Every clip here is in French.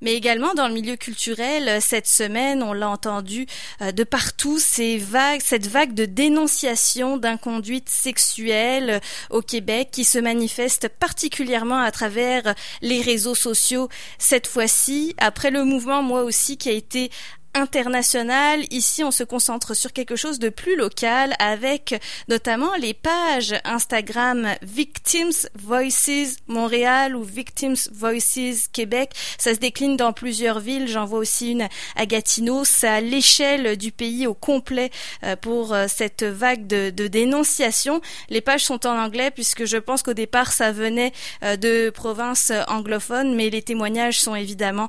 mais également dans le milieu culturel. Cette semaine, on l'a entendu de partout, ces vagues, cette vague de dénonciation d'inconduite sexuelle au Québec qui se manifeste particulièrement à travers les réseaux sociaux cette fois-ci, après le mouvement moi aussi qui a été international. Ici, on se concentre sur quelque chose de plus local avec notamment les pages Instagram Victims Voices Montréal ou Victims Voices Québec. Ça se décline dans plusieurs villes. J'en vois aussi une à Gatineau. C'est à l'échelle du pays au complet euh, pour euh, cette vague de, de dénonciation. Les pages sont en anglais puisque je pense qu'au départ, ça venait euh, de provinces anglophones, mais les témoignages sont évidemment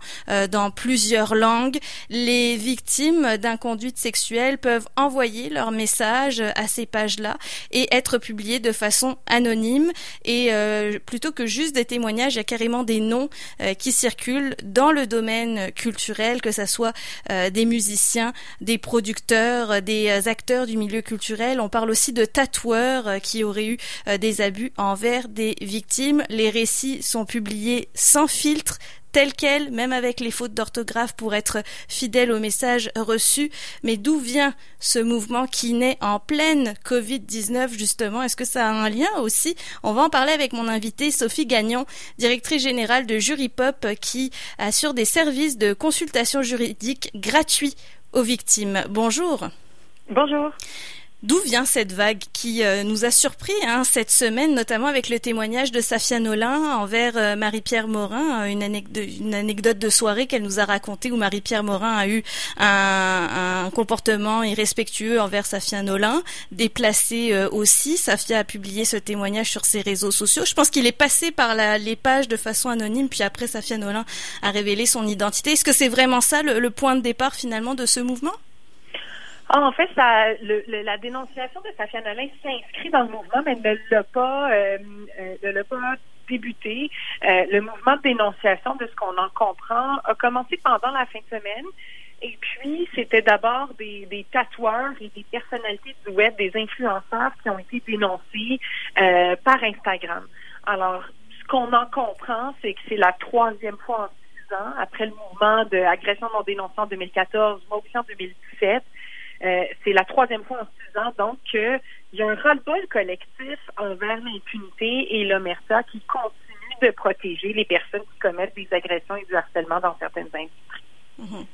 dans plusieurs langues. Les victimes d'inconduite sexuelle peuvent envoyer leur message à ces pages-là et être publiés de façon anonyme. Et euh, plutôt que juste des témoignages, il y a carrément des noms euh, qui circulent dans le domaine culturel, que ce soit euh, des musiciens, des producteurs, des acteurs du milieu culturel. On parle aussi de tatoueurs qui auraient eu des abus envers des victimes. Les récits sont publiés sans filtre, tel quel, même avec les fautes d'orthographe pour être fidèle au message reçu. Mais d'où vient ce mouvement qui naît en pleine Covid-19 justement? Est-ce que ça a un lien aussi? On va en parler avec mon invitée Sophie Gagnon, directrice générale de Jury Pop qui assure des services de consultation juridique gratuits aux victimes. Bonjour. Bonjour. D'où vient cette vague qui euh, nous a surpris hein, cette semaine, notamment avec le témoignage de Safia Nolin envers euh, Marie-Pierre Morin, une, anecdote de soirée qu'elle nous a racontée où Marie-Pierre Morin a eu un, comportement irrespectueux envers Safia Nolin, déplacé euh, aussi. Safia a publié ce témoignage sur ses réseaux sociaux. Je pense qu'il est passé par la, les pages de façon anonyme, puis après Safia Nolin a révélé son identité. Est-ce que c'est vraiment ça le point de départ finalement de ce mouvement? Ah, en fait, ça, le, la dénonciation de Safia Nolin s'inscrit dans le mouvement, mais ne l'a pas, euh, euh, ne l'a pas débuté. Euh, le mouvement de dénonciation, de ce qu'on en comprend, a commencé pendant la fin de semaine. Et puis, c'était d'abord des, des, tatoueurs et des personnalités du web, des influenceurs qui ont été dénoncés euh, par Instagram. Alors, ce qu'on en comprend, c'est que c'est la troisième fois en six ans, après le mouvement d'agression non dénoncée en 2014, moi aussi en 2017, euh, c'est la troisième fois en six ans, donc euh, il y a un ras-le-bol collectif envers l'impunité et l'omerta qui continue de protéger les personnes qui commettent des agressions et du harcèlement dans certaines industries. Mhm.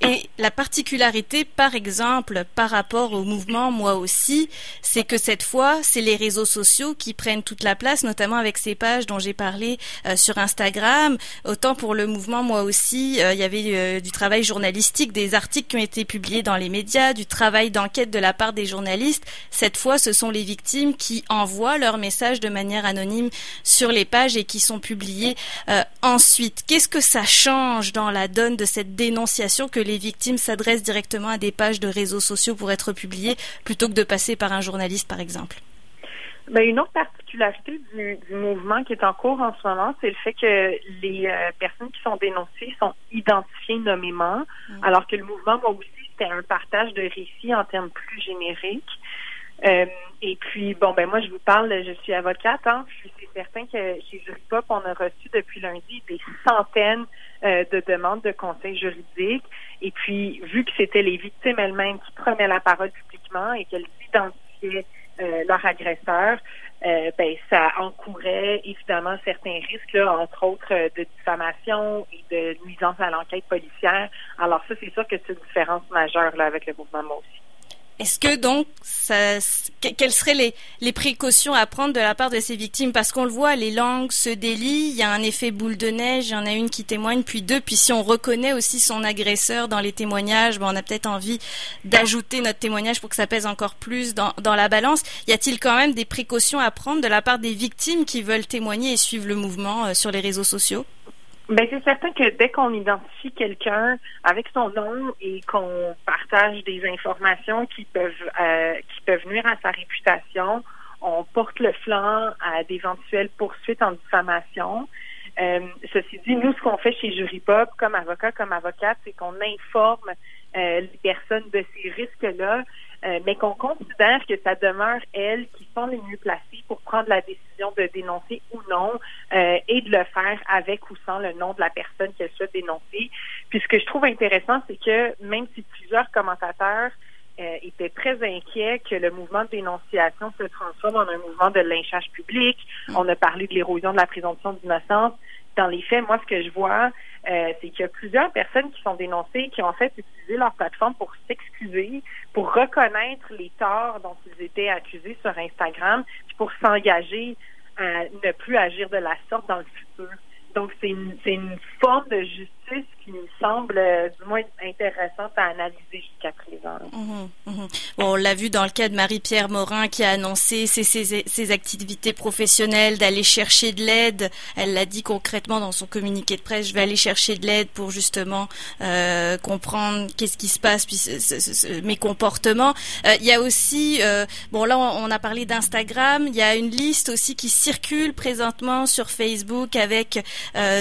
Et la particularité, par exemple, par rapport au mouvement Moi aussi, c'est que cette fois, c'est les réseaux sociaux qui prennent toute la place, notamment avec ces pages dont j'ai parlé euh, sur Instagram. Autant pour le mouvement Moi aussi, euh, il y avait euh, du travail journalistique, des articles qui ont été publiés dans les médias, du travail d'enquête de la part des journalistes. Cette fois, ce sont les victimes qui envoient leurs messages de manière anonyme sur les pages et qui sont publiés ensuite. Qu'est-ce que ça change dans la donne de cette dénonciation que les victimes s'adressent directement à des pages de réseaux sociaux pour être publiées plutôt que de passer par un journaliste, par exemple? Ben, une autre particularité du, mouvement qui est en cours en ce moment, c'est le fait que les euh, personnes qui sont dénoncées sont identifiées nommément, mm. alors que le mouvement, moi aussi, c'était un partage de récits en termes plus génériques. Euh, et puis, bon, ben moi, je vous parle, je suis avocate. Hein, je suis certain que chez Juripop, on a reçu depuis lundi des centaines euh, de demandes de conseils juridiques. Et puis, vu que c'était les victimes elles-mêmes qui prenaient la parole publiquement et qu'elles identifiaient euh, leur agresseur, euh, ben, ça encourait évidemment certains risques, là, entre autres de diffamation et de nuisance à l'enquête policière. Alors ça, c'est sûr que c'est une différence majeure là, avec le mouvement aussi. Est-ce que donc, ça, quelles seraient les, précautions à prendre de la part de ces victimes? Parce qu'on le voit, les langues se délient, il y a un effet boule de neige, il y en a une qui témoigne, puis deux, puis si on reconnaît aussi son agresseur dans les témoignages, ben on a peut-être envie d'ajouter notre témoignage pour que ça pèse encore plus dans, dans la balance. Y a-t-il quand même des précautions à prendre de la part des victimes qui veulent témoigner et suivre le mouvement euh, sur les réseaux sociaux? Ben c'est certain que dès qu'on identifie quelqu'un avec son nom et qu'on partage des informations qui peuvent euh, qui peuvent nuire à sa réputation, on porte le flanc à d'éventuelles poursuites en diffamation. Euh, ceci dit, nous, ce qu'on fait chez Jurypop, comme avocat, comme avocate, c'est qu'on informe euh, les personnes de ces risques-là euh, mais qu'on considère que ça demeure elles qui sont les mieux placées pour prendre la décision de dénoncer ou non euh, et de le faire avec ou sans le nom de la personne qu'elle souhaite dénoncer. Puis ce que je trouve intéressant, c'est que même si plusieurs commentateurs euh, étaient très inquiets que le mouvement de dénonciation se transforme en un mouvement de lynchage public. Mm. On a parlé de l'érosion de la présomption d'innocence. Dans les faits, moi, ce que je vois, euh, c'est qu'il y a plusieurs personnes qui sont dénoncées, qui ont fait utilisé leur plateforme pour s'excuser, pour reconnaître les torts dont ils étaient accusés sur Instagram, puis pour s'engager à ne plus agir de la sorte dans le futur. Donc, c'est une, une forme de justice qui me semble euh, du moins intéressante à analyser jusqu'à présent. Mhm, mhm. Bon, on l'a vu dans le cas de Marie-Pierre Morin qui a annoncé ses, activités professionnelles, d'aller chercher de l'aide. Elle l'a dit concrètement dans son communiqué de presse, je vais aller chercher de l'aide pour justement euh, comprendre qu'est-ce qui se passe, puis mes comportements. Euh, il y a aussi, euh, bon là on, a parlé d'Instagram, il y a une liste aussi qui circule présentement sur Facebook avec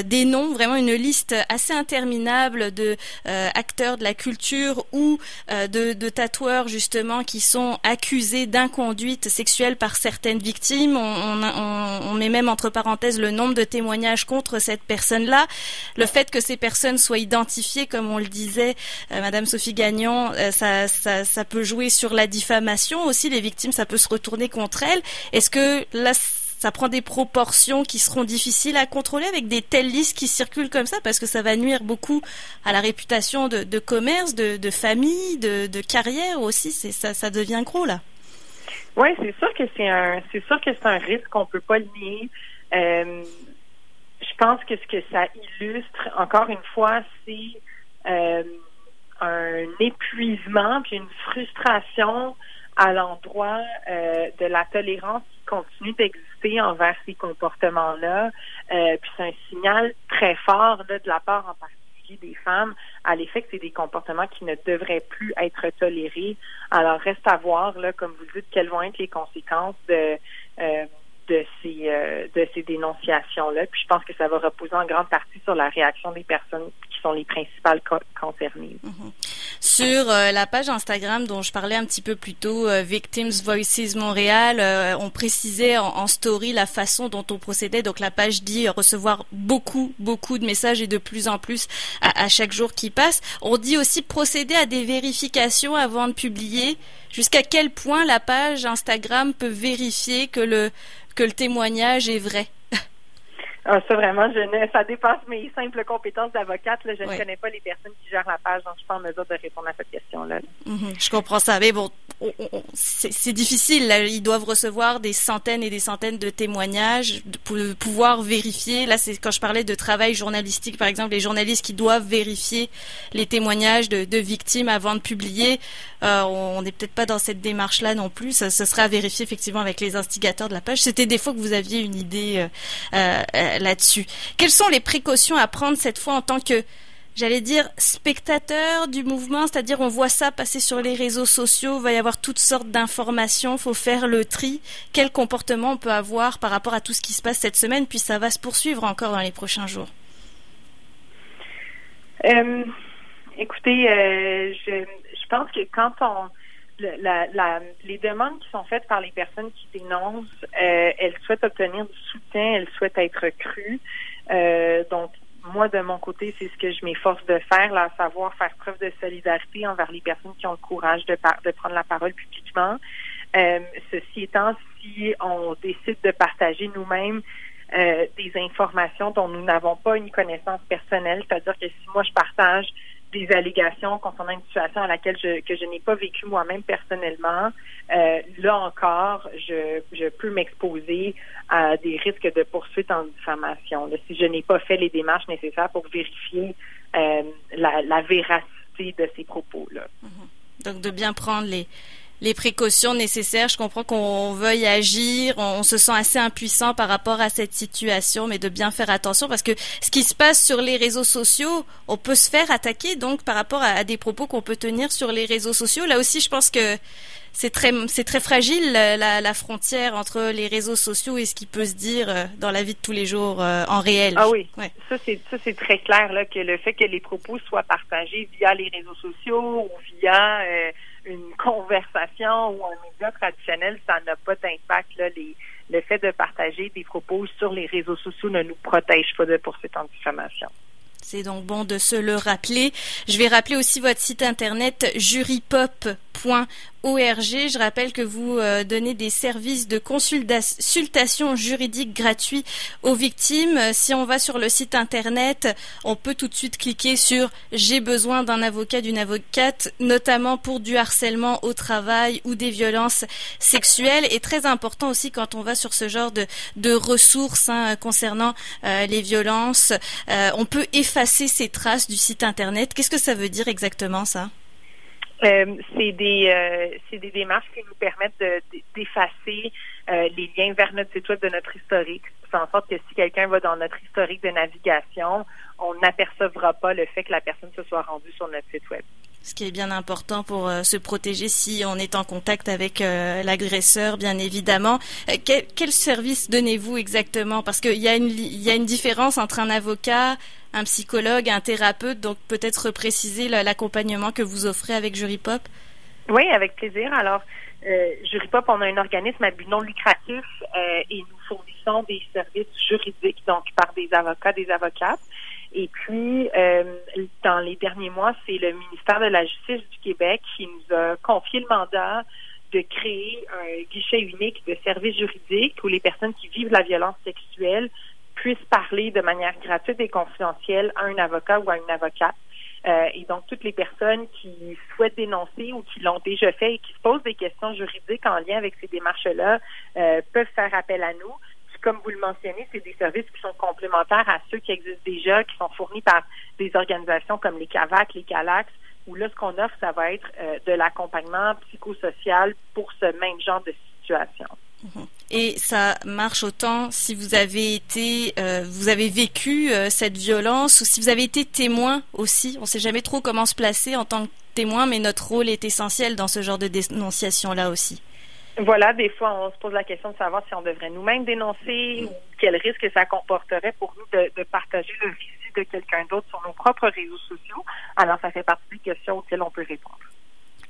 des noms, vraiment une liste assez interminable de euh, acteurs de la culture ou euh, de, tatoueurs justement qui sont accusés d'inconduite sexuelle par certaines victimes. On, met même entre parenthèses le nombre de témoignages contre cette personne-là. Le fait que ces personnes soient identifiées, comme on le disait, Madame Sophie Gagnon, ça, ça, ça peut jouer sur la diffamation aussi. Les victimes, ça peut se retourner contre elles. Est-ce que là ça prend des proportions qui seront difficiles à contrôler avec des telles listes qui circulent comme ça parce que ça va nuire beaucoup à la réputation de, commerce, de, famille, de, carrière aussi. C'est ça, devient gros là. Oui, c'est sûr que c'est un, c'est sûr que c'est un risque qu'on peut pas nier. Euh, je pense que ce que ça illustre, encore une fois, c'est euh, un épuisement puis une frustration à l'endroit euh, de la tolérance qui continue d'exister envers ces comportements-là. Euh, puis c'est un signal très fort là, de la part en particulier des femmes à l'effet que c'est des comportements qui ne devraient plus être tolérés. Alors reste à voir, là, comme vous le dites, quelles vont être les conséquences de euh, de ces euh, de ces dénonciations-là. Puis je pense que ça va reposer en grande partie sur la réaction des personnes qui sont les principales concernées. Mm-hmm. Sur euh, la page Instagram dont je parlais un petit peu plus tôt, euh, Victims Voices Montréal, on précisait en, en, story la façon dont on procédait. Donc la page dit recevoir beaucoup beaucoup de messages et de plus en plus à, à chaque jour qui passe. On dit aussi procéder à des vérifications avant de publier. Jusqu'à quel point la page Instagram peut vérifier que le que le témoignage est vrai? Ah, ça vraiment, je ne, ça dépasse mes simples compétences d'avocate. Je ne connais pas les personnes qui gèrent la page, donc je suis pas en mesure de répondre à cette question-là. Mm-hmm. je comprends ça. Mais bon, c'est difficile. Là. Ils doivent recevoir des centaines et des centaines de témoignages pour pouvoir vérifier. Là, c'est quand je parlais de travail journalistique, par exemple, les journalistes qui doivent vérifier les témoignages de, de victimes avant de publier. Euh, on n'est peut-être pas dans cette démarche-là non plus. Ça, ce sera à vérifier effectivement avec les instigateurs de la page. C'était des fois que vous aviez une idée euh, euh, là-dessus. Quelles sont les précautions à prendre cette fois en tant que j'allais dire spectateur du mouvement, c'est-à-dire on voit ça passer sur les réseaux sociaux, il va y avoir toutes sortes d'informations, faut faire le tri. Quel comportement on peut avoir par rapport à tout ce qui se passe cette semaine, puis ça va se poursuivre encore dans les prochains jours. Euh, écoutez, euh, je, pense que quand on la, la, les demandes qui sont faites par les personnes qui dénoncent, euh, elles souhaitent obtenir du soutien, elles souhaitent être crues. Euh, donc, moi, de mon côté, c'est ce que je m'efforce de faire, là, à savoir faire preuve de solidarité envers les personnes qui ont le courage de, de prendre la parole publiquement. Euh, ceci étant, si on décide de partager nous-mêmes euh, des informations dont nous n'avons pas une connaissance personnelle, c'est-à-dire que si moi je partage des allégations concernant une situation à laquelle je, que je n'ai pas vécu moi-même personnellement, euh, là encore, je, je peux m'exposer à des risques de poursuite en diffamation. Là, si je n'ai pas fait les démarches nécessaires pour vérifier euh, la, la, véracité de ces propos-là. Mm-hmm. Donc, de bien prendre les, les précautions nécessaires. Je comprends qu'on veuille agir, on, se sent assez impuissant par rapport à cette situation, mais de bien faire attention parce que ce qui se passe sur les réseaux sociaux, on peut se faire attaquer donc par rapport à, des propos qu'on peut tenir sur les réseaux sociaux. Là aussi, je pense que c'est très c'est très fragile la, la, frontière entre les réseaux sociaux et ce qui peut se dire euh, dans la vie de tous les jours euh, en réel. Ah oui, ouais. ça c'est ça c'est très clair là que le fait que les propos soient partagés via les réseaux sociaux ou via euh, une conversation ou un média traditionnel, ça n'a pas d'impact. Le fait de partager des propos sur les réseaux sociaux ne nous protège pas de poursuites en diffamation. C'est donc bon de se le rappeler. Je vais rappeler aussi votre site internet jurypop.org ORG. Je rappelle que vous euh, donnez des services de consultation juridique gratuits aux victimes. Si on va sur le site internet, on peut tout de suite cliquer sur j'ai besoin d'un avocat, d'une avocate, notamment pour du harcèlement au travail ou des violences sexuelles. Et très important aussi quand on va sur ce genre de, ressources hein, concernant euh, les violences, euh, on peut effacer ces traces du site internet. Qu'est-ce que ça veut dire exactement ça? Euh, c'est des euh, c'est des démarches qui nous permettent d'effacer euh, les liens vers notre site web de notre historique. C'est en sorte que si quelqu'un va dans notre historique de navigation, on n'apercevra pas le fait que la personne se soit rendue sur notre site web. Ce qui est bien important pour se protéger si on est en contact avec l'agresseur, bien évidemment. Quel, quel, service donnez-vous exactement? Parce qu'il y, a une, il y a une différence entre un avocat un psychologue, un thérapeute, donc peut-être préciser l'accompagnement que vous offrez avec Jurypop. Oui, avec plaisir. Alors, euh, Jurypop, on a un organisme à but non lucratif euh, et nous fournissons des services juridiques, donc par des avocats, des avocates. Et puis, euh, dans les derniers mois, c'est le ministère de la Justice du Québec qui nous a confié le mandat de créer un guichet unique de services juridiques où les personnes qui vivent la violence sexuelle puissent parler de manière gratuite et confidentielle à un avocat ou à une avocate. Euh, et donc, toutes les personnes qui souhaitent dénoncer ou qui l'ont déjà fait et qui se posent des questions juridiques en lien avec ces démarches-là euh, peuvent faire appel à nous. comme vous le mentionnez, c'est des services qui sont complémentaires à ceux qui existent déjà, qui sont fournis par des organisations comme les CAVAC, les CALAX, où là, ce qu'on offre, ça va être euh, de l'accompagnement psychosocial pour ce même genre de situation. Mhm. Et ça marche autant si vous avez été, euh, vous avez vécu euh, cette violence ou si vous avez été témoin aussi. On ne sait jamais trop comment se placer en tant que témoin, mais notre rôle est essentiel dans ce genre de dénonciation-là aussi. Voilà, des fois, on se pose la question de savoir si on devrait nous-mêmes dénoncer ou quel risque ça comporterait pour nous de, partager le récit de quelqu'un d'autre sur nos propres réseaux sociaux. Alors, ça fait partie des questions auxquelles on peut répondre.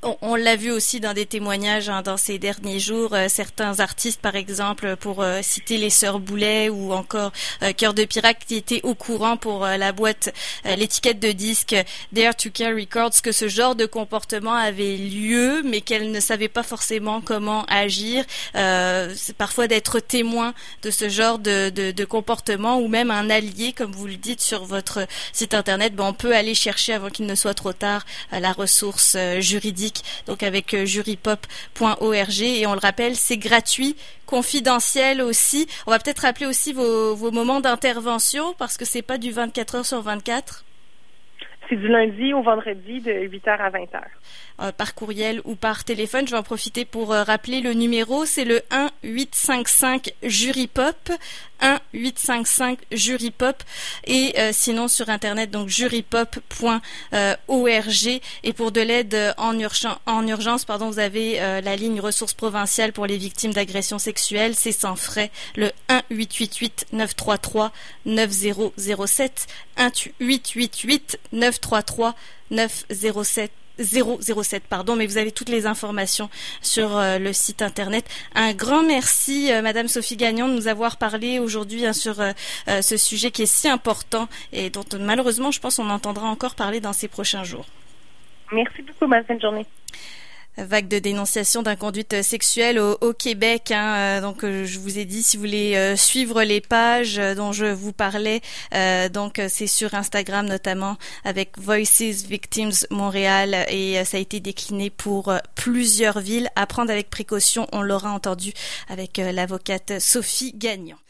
On, l'a vu aussi dans des témoignages hein, dans ces derniers jours. Euh, certains artistes, par exemple, pour euh, citer les Sœurs Boulet ou encore euh, Cœur de Pirate, qui étaient au courant pour la boîte, l'étiquette de disque Dare to Care Records, que ce genre de comportement avait lieu, mais qu'elles ne savaient pas forcément comment agir. C'est parfois d'être témoin de ce genre de, comportement ou même un allié, comme vous le dites sur votre site internet. Ben, on peut aller chercher avant qu'il ne soit trop tard la ressource juridique donc avec euh, jurypop.org et on le rappelle, c'est gratuit, confidentiel aussi. On va peut-être rappeler aussi vos, vos moments d'intervention parce que c'est pas du 24 heures sur 24. C'est du lundi au vendredi de 8h à 20h. Euh, par courriel ou par téléphone. Je vais en profiter pour euh, rappeler le numéro. C'est le 1 855 Jurypop. 1 855 Jurypop. Et euh, sinon sur Internet, donc jurypop.org. Et pour de l'aide en, en, urgence, pardon, vous avez la ligne ressources provinciales pour les victimes d'agressions sexuelles. C'est sans frais. Le 1 888 933 9007. 1 888 933 907 007 pardon, mais vous avez toutes les informations sur euh, le site internet. Un grand merci euh, Madame Sophie Gagnon de nous avoir parlé aujourd'hui hein, sur euh, ce sujet qui est si important et dont malheureusement je pense on entendra encore parler dans ces prochains jours. Merci beaucoup, bonne journée vague de dénonciation d'inconduite sexuelle au, Québec. Hein. Euh, donc, euh, je vous ai dit, si vous voulez euh, suivre les pages dont je vous parlais, donc c'est sur Instagram notamment avec Voices Victims Montréal et ça a été décliné pour plusieurs villes. À prendre avec précaution, on l'aura entendu avec l'avocate Sophie Gagnon.